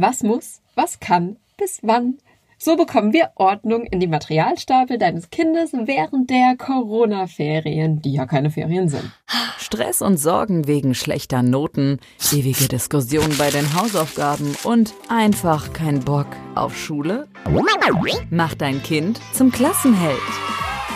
Was muss, was kann, bis wann. So bekommen wir Ordnung in die Materialstapel deines Kindes während der Corona-Ferien, die ja keine Ferien sind. Stress und Sorgen wegen schlechter Noten, ewige Diskussionen bei den Hausaufgaben und einfach kein Bock auf Schule? Mach dein Kind zum Klassenheld.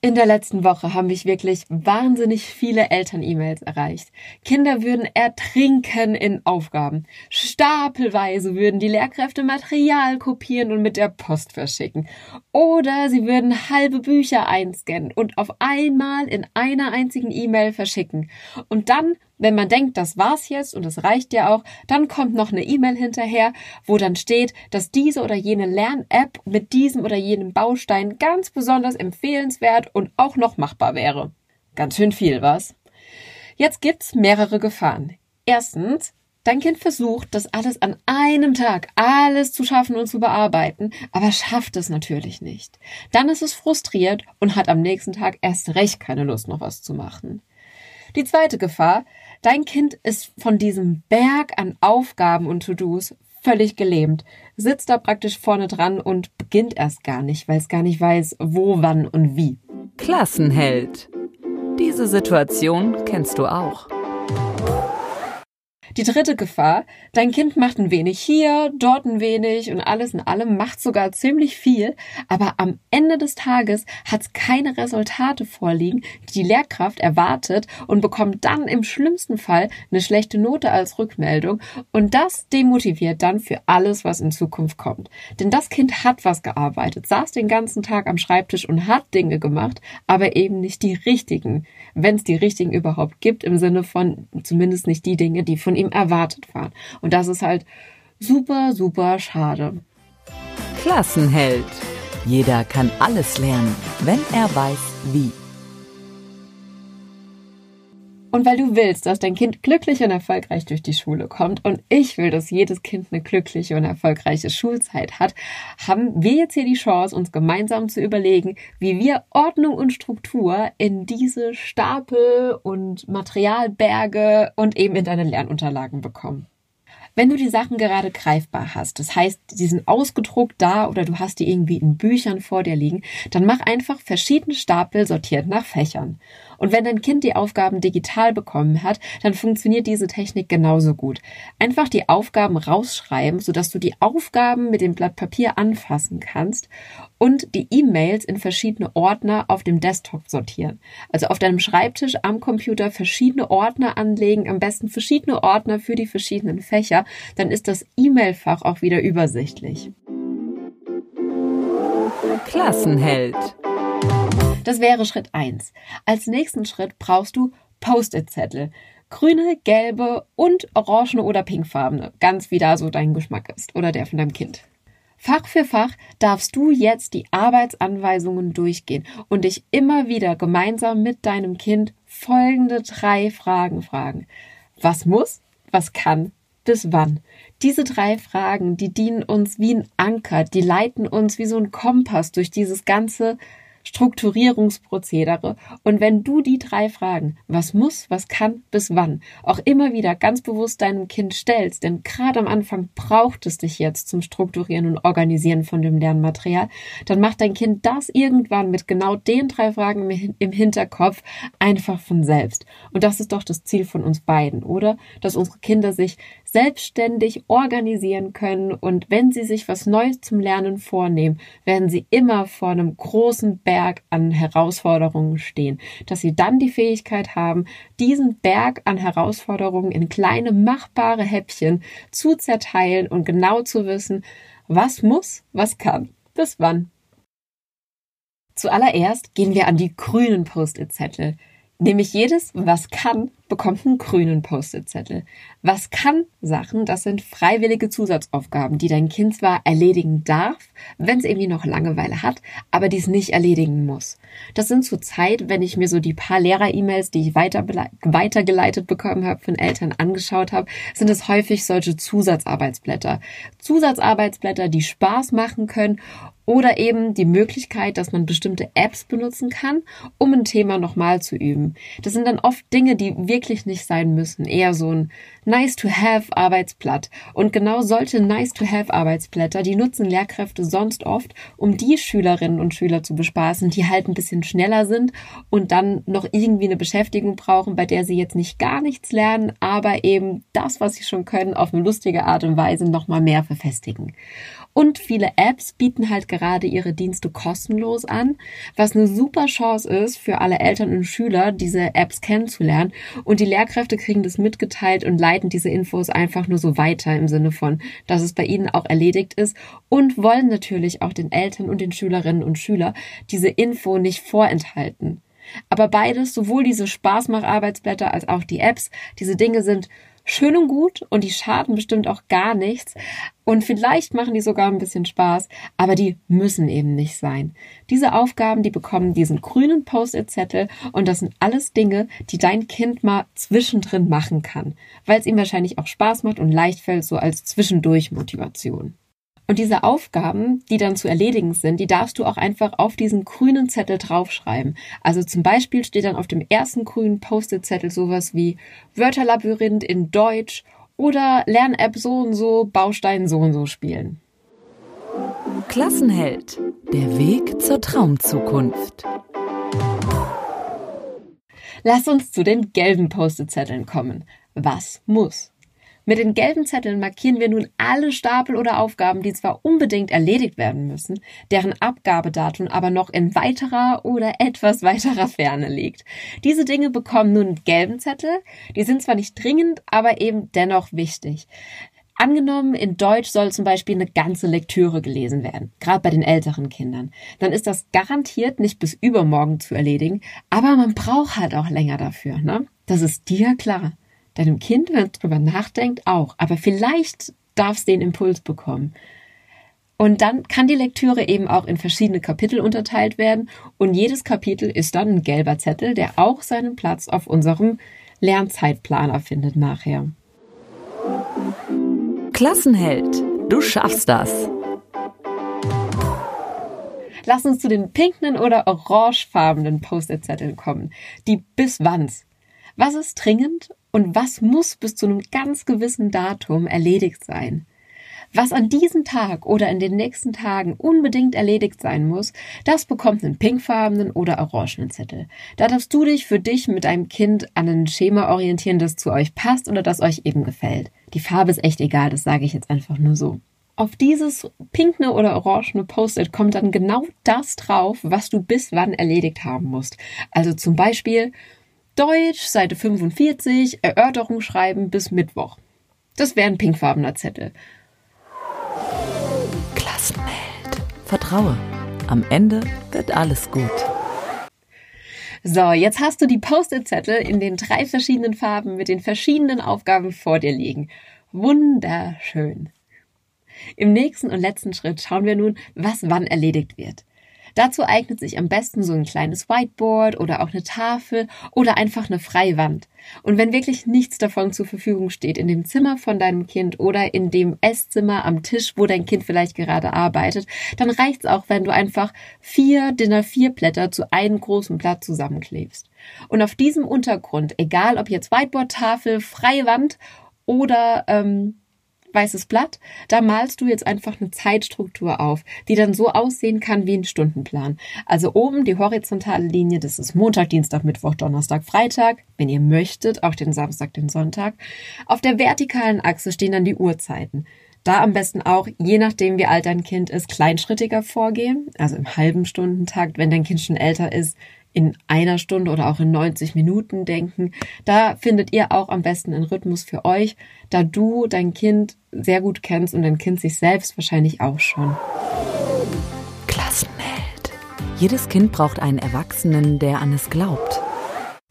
In der letzten Woche haben mich wirklich wahnsinnig viele Eltern-E-Mails erreicht. Kinder würden ertrinken in Aufgaben. Stapelweise würden die Lehrkräfte Material kopieren und mit der Post verschicken. Oder sie würden halbe Bücher einscannen und auf einmal in einer einzigen E-Mail verschicken. Und dann wenn man denkt, das war's jetzt und es reicht ja auch, dann kommt noch eine E-Mail hinterher, wo dann steht, dass diese oder jene Lern-App mit diesem oder jenem Baustein ganz besonders empfehlenswert und auch noch machbar wäre. Ganz schön viel, was? Jetzt gibt's mehrere Gefahren. Erstens, Dein Kind versucht, das alles an einem Tag, alles zu schaffen und zu bearbeiten, aber schafft es natürlich nicht. Dann ist es frustriert und hat am nächsten Tag erst recht keine Lust, noch was zu machen. Die zweite Gefahr, Dein Kind ist von diesem Berg an Aufgaben und To-Dos völlig gelähmt, sitzt da praktisch vorne dran und beginnt erst gar nicht, weil es gar nicht weiß, wo, wann und wie. Klassenheld. Diese Situation kennst du auch. Die dritte Gefahr, dein Kind macht ein wenig hier, dort ein wenig und alles in allem macht sogar ziemlich viel, aber am Ende des Tages hat es keine Resultate vorliegen, die die Lehrkraft erwartet und bekommt dann im schlimmsten Fall eine schlechte Note als Rückmeldung und das demotiviert dann für alles, was in Zukunft kommt. Denn das Kind hat was gearbeitet, saß den ganzen Tag am Schreibtisch und hat Dinge gemacht, aber eben nicht die richtigen, wenn es die richtigen überhaupt gibt, im Sinne von zumindest nicht die Dinge, die von ihm ihm erwartet waren. Und das ist halt super, super schade. Klassenheld. Jeder kann alles lernen, wenn er weiß, wie. Und weil du willst, dass dein Kind glücklich und erfolgreich durch die Schule kommt und ich will, dass jedes Kind eine glückliche und erfolgreiche Schulzeit hat, haben wir jetzt hier die Chance, uns gemeinsam zu überlegen, wie wir Ordnung und Struktur in diese Stapel und Materialberge und eben in deine Lernunterlagen bekommen. Wenn du die Sachen gerade greifbar hast, das heißt, die sind ausgedruckt da oder du hast die irgendwie in Büchern vor dir liegen, dann mach einfach verschiedene Stapel sortiert nach Fächern. Und wenn dein Kind die Aufgaben digital bekommen hat, dann funktioniert diese Technik genauso gut. Einfach die Aufgaben rausschreiben, sodass du die Aufgaben mit dem Blatt Papier anfassen kannst und die E-Mails in verschiedene Ordner auf dem Desktop sortieren. Also auf deinem Schreibtisch am Computer verschiedene Ordner anlegen, am besten verschiedene Ordner für die verschiedenen Fächer, dann ist das E-Mail-Fach auch wieder übersichtlich. Klassenheld. Das wäre Schritt eins. Als nächsten Schritt brauchst du Post-it-Zettel. Grüne, gelbe und orangene oder pinkfarbene. Ganz wie da so dein Geschmack ist oder der von deinem Kind. Fach für Fach darfst du jetzt die Arbeitsanweisungen durchgehen und dich immer wieder gemeinsam mit deinem Kind folgende drei Fragen fragen. Was muss? Was kann? Bis wann? Diese drei Fragen, die dienen uns wie ein Anker, die leiten uns wie so ein Kompass durch dieses ganze Strukturierungsprozedere. Und wenn du die drei Fragen, was muss, was kann, bis wann, auch immer wieder ganz bewusst deinem Kind stellst, denn gerade am Anfang braucht es dich jetzt zum Strukturieren und Organisieren von dem Lernmaterial, dann macht dein Kind das irgendwann mit genau den drei Fragen im Hinterkopf einfach von selbst. Und das ist doch das Ziel von uns beiden, oder? Dass unsere Kinder sich selbstständig organisieren können und wenn sie sich was Neues zum Lernen vornehmen, werden sie immer vor einem großen Berg an Herausforderungen stehen, dass sie dann die Fähigkeit haben, diesen Berg an Herausforderungen in kleine machbare Häppchen zu zerteilen und genau zu wissen, was muss, was kann, bis wann. Zuallererst gehen wir an die grünen Post-it-Zettel. Nämlich jedes, was kann, bekommt einen grünen Post-it-Zettel. Was kann Sachen, das sind freiwillige Zusatzaufgaben, die dein Kind zwar erledigen darf, wenn es irgendwie noch Langeweile hat, aber dies nicht erledigen muss. Das sind zur Zeit, wenn ich mir so die paar Lehrer-E-Mails, die ich weiter weitergeleitet bekommen habe von Eltern angeschaut habe, sind es häufig solche Zusatzarbeitsblätter. Zusatzarbeitsblätter, die Spaß machen können oder eben die Möglichkeit, dass man bestimmte Apps benutzen kann, um ein Thema nochmal zu üben. Das sind dann oft Dinge, die wirklich nicht sein müssen. Eher so ein Nice-to-have-Arbeitsblatt. Und genau solche Nice-to-have-Arbeitsblätter, die nutzen Lehrkräfte sonst oft, um die Schülerinnen und Schüler zu bespaßen, die halt ein bisschen schneller sind und dann noch irgendwie eine Beschäftigung brauchen, bei der sie jetzt nicht gar nichts lernen, aber eben das, was sie schon können, auf eine lustige Art und Weise nochmal mehr verfestigen. Und viele Apps bieten halt gerade ihre Dienste kostenlos an, was eine super Chance ist für alle Eltern und Schüler, diese Apps kennenzulernen. Und die Lehrkräfte kriegen das mitgeteilt und leiten diese Infos einfach nur so weiter im Sinne von, dass es bei ihnen auch erledigt ist und wollen natürlich auch den Eltern und den Schülerinnen und Schüler diese Info nicht vorenthalten. Aber beides, sowohl diese Spaßmacharbeitsblätter als auch die Apps, diese Dinge sind schön und gut und die schaden bestimmt auch gar nichts. Und vielleicht machen die sogar ein bisschen Spaß, aber die müssen eben nicht sein. Diese Aufgaben, die bekommen diesen grünen Post-it-Zettel und das sind alles Dinge, die dein Kind mal zwischendrin machen kann, weil es ihm wahrscheinlich auch Spaß macht und leicht fällt, so als Zwischendurch-Motivation. Und diese Aufgaben, die dann zu erledigen sind, die darfst du auch einfach auf diesen grünen Zettel draufschreiben. Also zum Beispiel steht dann auf dem ersten grünen Post-it-Zettel sowas wie Wörterlabyrinth in Deutsch oder Lern-App so und so, Baustein so und so spielen. Klassenheld. Der Weg zur Traumzukunft. Lass uns zu den gelben Post-it-Zetteln kommen. Was muss? Mit den gelben Zetteln markieren wir nun alle Stapel oder Aufgaben, die zwar unbedingt erledigt werden müssen, deren Abgabedatum aber noch in weiterer oder etwas weiterer Ferne liegt. Diese Dinge bekommen nun gelben Zettel. Die sind zwar nicht dringend, aber eben dennoch wichtig. Angenommen, in Deutsch soll zum Beispiel eine ganze Lektüre gelesen werden, gerade bei den älteren Kindern. Dann ist das garantiert nicht bis übermorgen zu erledigen, aber man braucht halt auch länger dafür, ne? Das ist dir klar. Deinem Kind, wenn es drüber nachdenkt, auch. Aber vielleicht darf es den Impuls bekommen. Und dann kann die Lektüre eben auch in verschiedene Kapitel unterteilt werden. Und jedes Kapitel ist dann ein gelber Zettel, der auch seinen Platz auf unserem Lernzeitplaner findet nachher. Klassenheld, du schaffst das. Lass uns zu den pinken oder orangefarbenen Post-it-Zetteln kommen. Die bis wanns. Was ist dringend und was muss bis zu einem ganz gewissen Datum erledigt sein. Was an diesem Tag oder in den nächsten Tagen unbedingt erledigt sein muss, das bekommt einen pinkfarbenen oder orangenen Zettel. Da darfst du dich für dich mit deinem Kind an ein Schema orientieren, das zu euch passt oder das euch eben gefällt. Die Farbe ist echt egal, das sage ich jetzt einfach nur so. Auf dieses pinkne oder orangene Post-it kommt dann genau das drauf, was du bis wann erledigt haben musst. Also zum Beispiel Deutsch, Seite 45, Erörterung schreiben bis Mittwoch. Das wäre ein pinkfarbener Zettel. Klassenheld. Vertraue. Am Ende wird alles gut. So, jetzt hast du die Post-it-Zettel in den drei verschiedenen Farben mit den verschiedenen Aufgaben vor dir liegen. Wunderschön. Im nächsten und letzten Schritt schauen wir nun, was wann erledigt wird. Dazu eignet sich am besten so ein kleines Whiteboard oder auch eine Tafel oder einfach eine freie Wand. Und wenn wirklich nichts davon zur Verfügung steht in dem Zimmer von deinem Kind oder in dem Esszimmer am Tisch, wo dein Kind vielleicht gerade arbeitet, dann reicht's auch, wenn du einfach vier Dinner vier Blätter zu einem großen Blatt zusammenklebst. Und auf diesem Untergrund, egal ob jetzt Whiteboard, Tafel, freie oder ähm, weißes Blatt, da malst du jetzt einfach eine Zeitstruktur auf, die dann so aussehen kann wie ein Stundenplan. Also oben die horizontale Linie, das ist Montag, Dienstag, Mittwoch, Donnerstag, Freitag, wenn ihr möchtet, auch den Samstag, den Sonntag. Auf der vertikalen Achse stehen dann die Uhrzeiten. Da am besten auch, je nachdem wie alt dein Kind ist, kleinschrittiger vorgehen, also im halben Stundentakt, wenn dein Kind schon älter ist, in einer Stunde oder auch in 90 Minuten denken. Da findet ihr auch am besten einen Rhythmus für euch, da du dein Kind sehr gut kennst und dein Kind sich selbst wahrscheinlich auch schon. Klassenheld. Jedes Kind braucht einen Erwachsenen, der an es glaubt.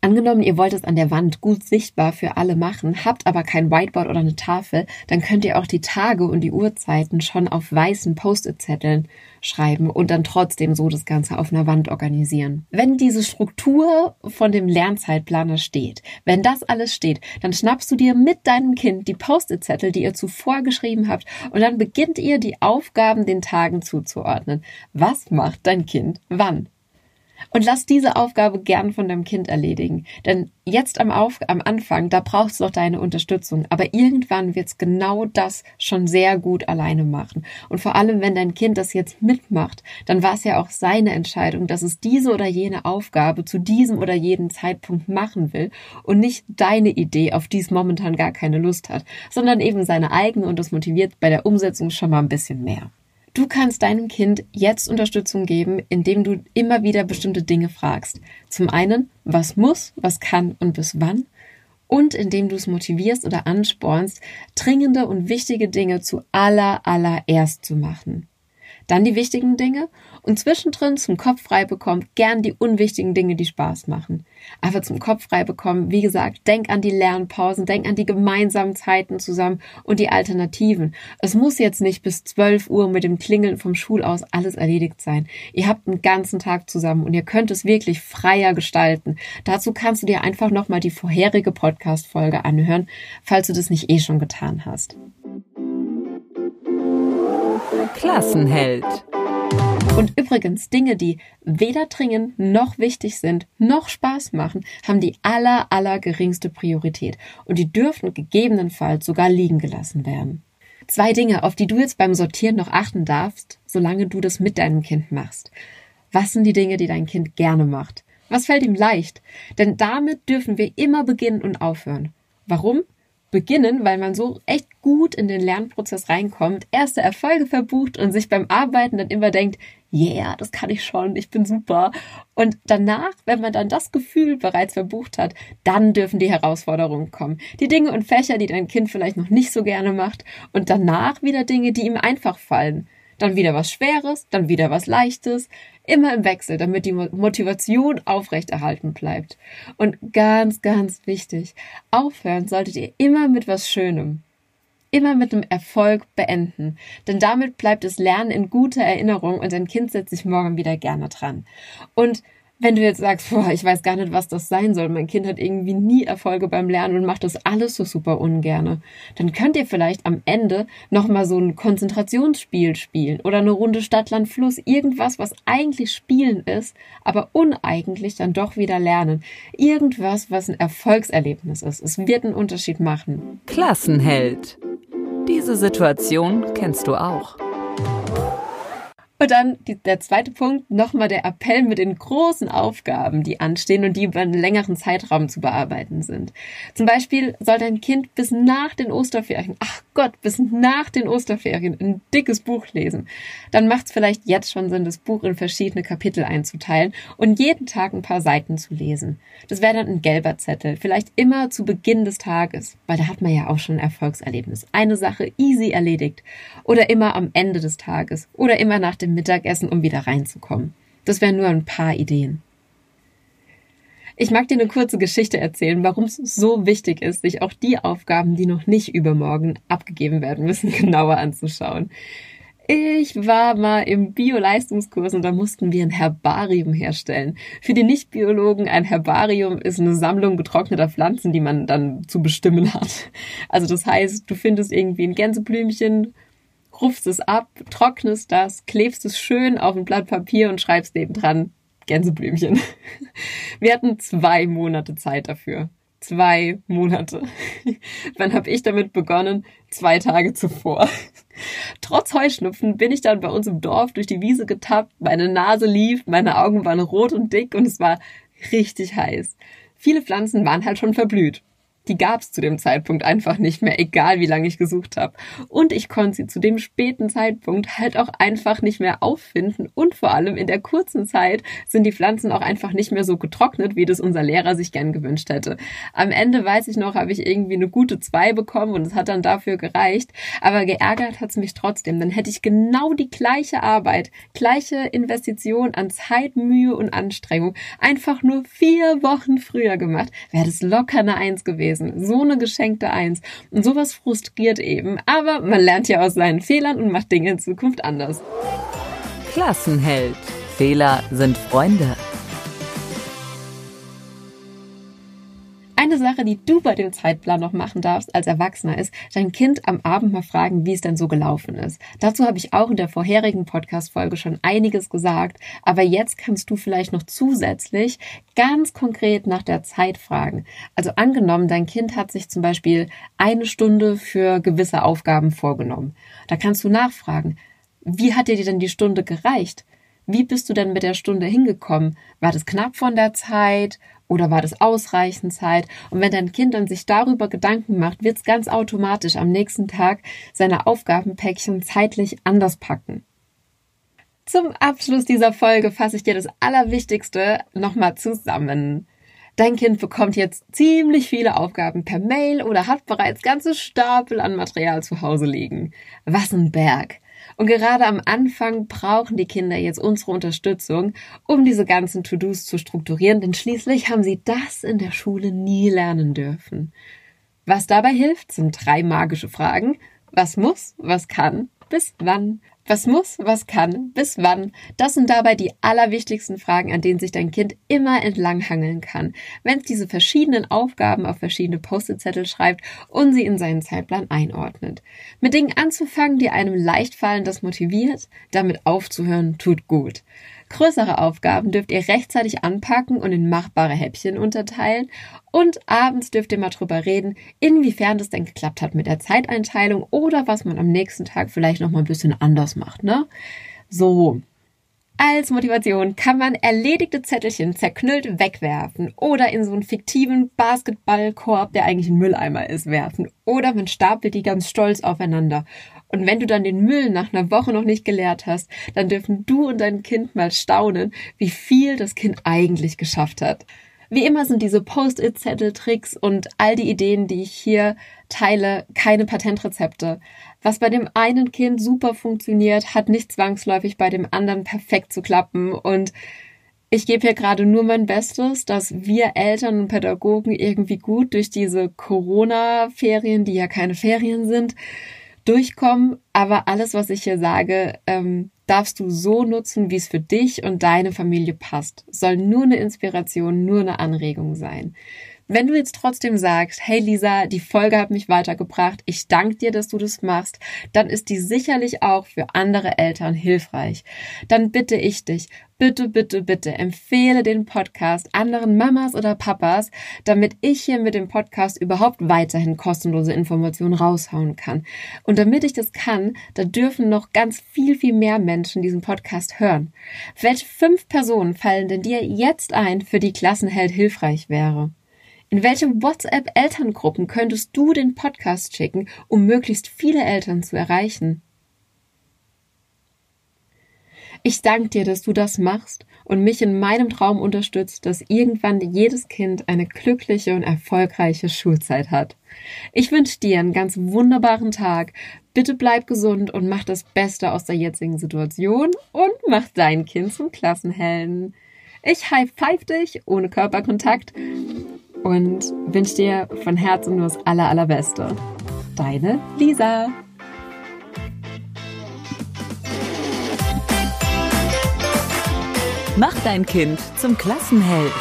Angenommen, ihr wollt es an der Wand gut sichtbar für alle machen, habt aber kein Whiteboard oder eine Tafel, dann könnt ihr auch die Tage und die Uhrzeiten schon auf weißen Post-it-Zetteln schreiben und dann trotzdem so das Ganze auf einer Wand organisieren. Wenn diese Struktur von dem Lernzeitplaner steht, wenn das alles steht, dann schnappst du dir mit deinem Kind die Post-it-Zettel, die ihr zuvor geschrieben habt, und dann beginnt ihr die Aufgaben den Tagen zuzuordnen. Was macht dein Kind wann? Und lass diese Aufgabe gern von deinem Kind erledigen. Denn jetzt am, Auf am Anfang, da brauchst du noch deine Unterstützung. Aber irgendwann wird's genau das schon sehr gut alleine machen. Und vor allem, wenn dein Kind das jetzt mitmacht, dann war es ja auch seine Entscheidung, dass es diese oder jene Aufgabe zu diesem oder jedem Zeitpunkt machen will und nicht deine Idee, auf die es momentan gar keine Lust hat, sondern eben seine eigene und das motiviert bei der Umsetzung schon mal ein bisschen mehr. Du kannst deinem Kind jetzt Unterstützung geben, indem du immer wieder bestimmte Dinge fragst. Zum einen, was muss, was kann und bis wann. Und indem du es motivierst oder anspornst, dringende und wichtige Dinge zu aller, allererst zu machen. Dann die wichtigen Dinge und zwischendrin zum Kopf frei bekommt gern die unwichtigen Dinge, die Spaß machen. Aber zum Kopf frei bekommen, wie gesagt, denk an die Lernpausen, denk an die gemeinsamen Zeiten zusammen und die Alternativen. Es muss jetzt nicht bis 12 Uhr mit dem Klingeln vom Schul aus alles erledigt sein. Ihr habt einen ganzen Tag zusammen und ihr könnt es wirklich freier gestalten. Dazu kannst du dir einfach nochmal die vorherige Podcast-Folge anhören, falls du das nicht eh schon getan hast. Klassenheld. Und übrigens, Dinge, die weder dringend noch wichtig sind, noch Spaß machen, haben die aller, aller geringste Priorität. Und die dürfen gegebenenfalls sogar liegen gelassen werden. Zwei Dinge, auf die du jetzt beim Sortieren noch achten darfst, solange du das mit deinem Kind machst. Was sind die Dinge, die dein Kind gerne macht? Was fällt ihm leicht? Denn damit dürfen wir immer beginnen und aufhören. Warum? Beginnen, weil man so echt gut in den Lernprozess reinkommt, erste Erfolge verbucht und sich beim Arbeiten dann immer denkt, yeah, das kann ich schon, ich bin super. Und danach, wenn man dann das Gefühl bereits verbucht hat, dann dürfen die Herausforderungen kommen. Die Dinge und Fächer, die dein Kind vielleicht noch nicht so gerne macht und danach wieder Dinge, die ihm einfach fallen. Dann wieder was Schweres, dann wieder was Leichtes, Immer im Wechsel, damit die Motivation aufrechterhalten bleibt. Und ganz, ganz wichtig, aufhören solltet ihr immer mit was Schönem. Immer mit einem Erfolg beenden. Denn damit bleibt das Lernen in guter Erinnerung und dein Kind setzt sich morgen wieder gerne dran. Und wenn du jetzt sagst, boah, ich weiß gar nicht, was das sein soll, mein Kind hat irgendwie nie Erfolge beim Lernen und macht das alles so super ungerne, dann könnt ihr vielleicht am Ende nochmal so ein Konzentrationsspiel spielen oder eine Runde Stadtland Fluss, irgendwas, was eigentlich Spielen ist, aber uneigentlich dann doch wieder lernen. Irgendwas, was ein Erfolgserlebnis ist. Es wird einen Unterschied machen. Klassenheld. Diese Situation kennst du auch. Und dann die, der zweite Punkt, nochmal der Appell mit den großen Aufgaben, die anstehen und die über einen längeren Zeitraum zu bearbeiten sind. Zum Beispiel soll dein Kind bis nach den Osterferien, ach Gott, bis nach den Osterferien ein dickes Buch lesen. Dann macht es vielleicht jetzt schon Sinn, das Buch in verschiedene Kapitel einzuteilen und jeden Tag ein paar Seiten zu lesen. Das wäre dann ein gelber Zettel, vielleicht immer zu Beginn des Tages, weil da hat man ja auch schon ein Erfolgserlebnis. Eine Sache easy erledigt. Oder immer am Ende des Tages. Oder immer nach dem dem Mittagessen, um wieder reinzukommen. Das wären nur ein paar Ideen. Ich mag dir eine kurze Geschichte erzählen, warum es so wichtig ist, sich auch die Aufgaben, die noch nicht übermorgen abgegeben werden müssen, genauer anzuschauen. Ich war mal im Bio-Leistungskurs und da mussten wir ein Herbarium herstellen. Für die Nichtbiologen ein Herbarium ist eine Sammlung getrockneter Pflanzen, die man dann zu bestimmen hat. Also das heißt, du findest irgendwie ein Gänseblümchen, rufst es ab, trocknest das, klebst es schön auf ein Blatt Papier und schreibst nebendran Gänseblümchen. Wir hatten zwei Monate Zeit dafür. Zwei Monate. Wann habe ich damit begonnen? Zwei Tage zuvor. Trotz Heuschnupfen bin ich dann bei uns im Dorf durch die Wiese getappt, meine Nase lief, meine Augen waren rot und dick und es war richtig heiß. Viele Pflanzen waren halt schon verblüht. Die gab es zu dem Zeitpunkt einfach nicht mehr, egal wie lange ich gesucht habe. Und ich konnte sie zu dem späten Zeitpunkt halt auch einfach nicht mehr auffinden. Und vor allem in der kurzen Zeit sind die Pflanzen auch einfach nicht mehr so getrocknet, wie das unser Lehrer sich gern gewünscht hätte. Am Ende weiß ich noch, habe ich irgendwie eine gute zwei bekommen und es hat dann dafür gereicht. Aber geärgert hat es mich trotzdem. Dann hätte ich genau die gleiche Arbeit, gleiche Investition an Zeit, Mühe und Anstrengung einfach nur vier Wochen früher gemacht, wäre das locker eine Eins gewesen. So eine geschenkte Eins. Und sowas frustriert eben. Aber man lernt ja aus seinen Fehlern und macht Dinge in Zukunft anders. Klassenheld. Fehler sind Freunde. Sache, die du bei dem Zeitplan noch machen darfst als Erwachsener ist, dein Kind am Abend mal fragen, wie es denn so gelaufen ist. Dazu habe ich auch in der vorherigen Podcast-Folge schon einiges gesagt, aber jetzt kannst du vielleicht noch zusätzlich ganz konkret nach der Zeit fragen. Also angenommen, dein Kind hat sich zum Beispiel eine Stunde für gewisse Aufgaben vorgenommen. Da kannst du nachfragen, wie hat dir denn die Stunde gereicht? Wie bist du denn mit der Stunde hingekommen? War das knapp von der Zeit? Oder war das ausreichend Zeit? Und wenn dein Kind dann sich darüber Gedanken macht, wird es ganz automatisch am nächsten Tag seine Aufgabenpäckchen zeitlich anders packen. Zum Abschluss dieser Folge fasse ich dir das Allerwichtigste nochmal zusammen. Dein Kind bekommt jetzt ziemlich viele Aufgaben per Mail oder hat bereits ganze Stapel an Material zu Hause liegen. Was ein Berg. Und gerade am Anfang brauchen die Kinder jetzt unsere Unterstützung, um diese ganzen To-Dos zu strukturieren, denn schließlich haben sie das in der Schule nie lernen dürfen. Was dabei hilft, sind drei magische Fragen. Was muss, was kann, bis wann was muss, was kann, bis wann? Das sind dabei die allerwichtigsten Fragen, an denen sich dein Kind immer entlanghangeln kann, wenn es diese verschiedenen Aufgaben auf verschiedene Post-it-Zettel schreibt und sie in seinen Zeitplan einordnet. Mit Dingen anzufangen, die einem leicht fallen, das motiviert, damit aufzuhören, tut gut. Größere Aufgaben dürft ihr rechtzeitig anpacken und in machbare Häppchen unterteilen. Und abends dürft ihr mal drüber reden, inwiefern das denn geklappt hat mit der Zeiteinteilung oder was man am nächsten Tag vielleicht noch mal ein bisschen anders macht, ne? So. Als Motivation kann man erledigte Zettelchen zerknüllt wegwerfen oder in so einen fiktiven Basketballkorb, der eigentlich ein Mülleimer ist, werfen. Oder man stapelt die ganz stolz aufeinander. Und wenn du dann den Müll nach einer Woche noch nicht geleert hast, dann dürfen du und dein Kind mal staunen, wie viel das Kind eigentlich geschafft hat. Wie immer sind diese Post-it-Zettel-Tricks und all die Ideen, die ich hier teile, keine Patentrezepte. Was bei dem einen Kind super funktioniert, hat nicht zwangsläufig bei dem anderen perfekt zu klappen und ich gebe hier gerade nur mein Bestes, dass wir Eltern und Pädagogen irgendwie gut durch diese Corona-Ferien, die ja keine Ferien sind, durchkommen. Aber alles, was ich hier sage, ähm, darfst du so nutzen, wie es für dich und deine Familie passt. Soll nur eine Inspiration, nur eine Anregung sein. Wenn du jetzt trotzdem sagst, hey Lisa, die Folge hat mich weitergebracht, ich danke dir, dass du das machst, dann ist die sicherlich auch für andere Eltern hilfreich. Dann bitte ich dich, bitte, bitte, bitte empfehle den Podcast anderen Mamas oder Papas, damit ich hier mit dem Podcast überhaupt weiterhin kostenlose Informationen raushauen kann. Und damit ich das kann, da dürfen noch ganz viel, viel mehr Menschen diesen Podcast hören. Welche fünf Personen fallen denn dir jetzt ein, für die Klassenheld hilfreich wäre? In welche WhatsApp-Elterngruppen könntest du den Podcast schicken, um möglichst viele Eltern zu erreichen? Ich danke dir, dass du das machst und mich in meinem Traum unterstützt, dass irgendwann jedes Kind eine glückliche und erfolgreiche Schulzeit hat. Ich wünsche dir einen ganz wunderbaren Tag. Bitte bleib gesund und mach das Beste aus der jetzigen Situation und mach dein Kind zum Klassenhelden. Ich high five dich ohne Körperkontakt und wünsche dir von Herzen nur das aller, allerbeste. Deine Lisa. Mach dein Kind zum Klassenheld.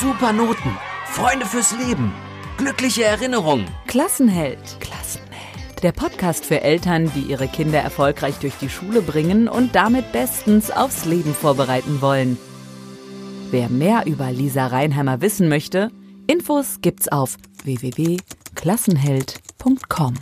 Super Noten, Freunde fürs Leben, glückliche Erinnerungen. Klassenheld. Klassenheld. Der Podcast für Eltern, die ihre Kinder erfolgreich durch die Schule bringen und damit bestens aufs Leben vorbereiten wollen. Wer mehr über Lisa Reinheimer wissen möchte, Infos gibt's auf www.klassenheld.com.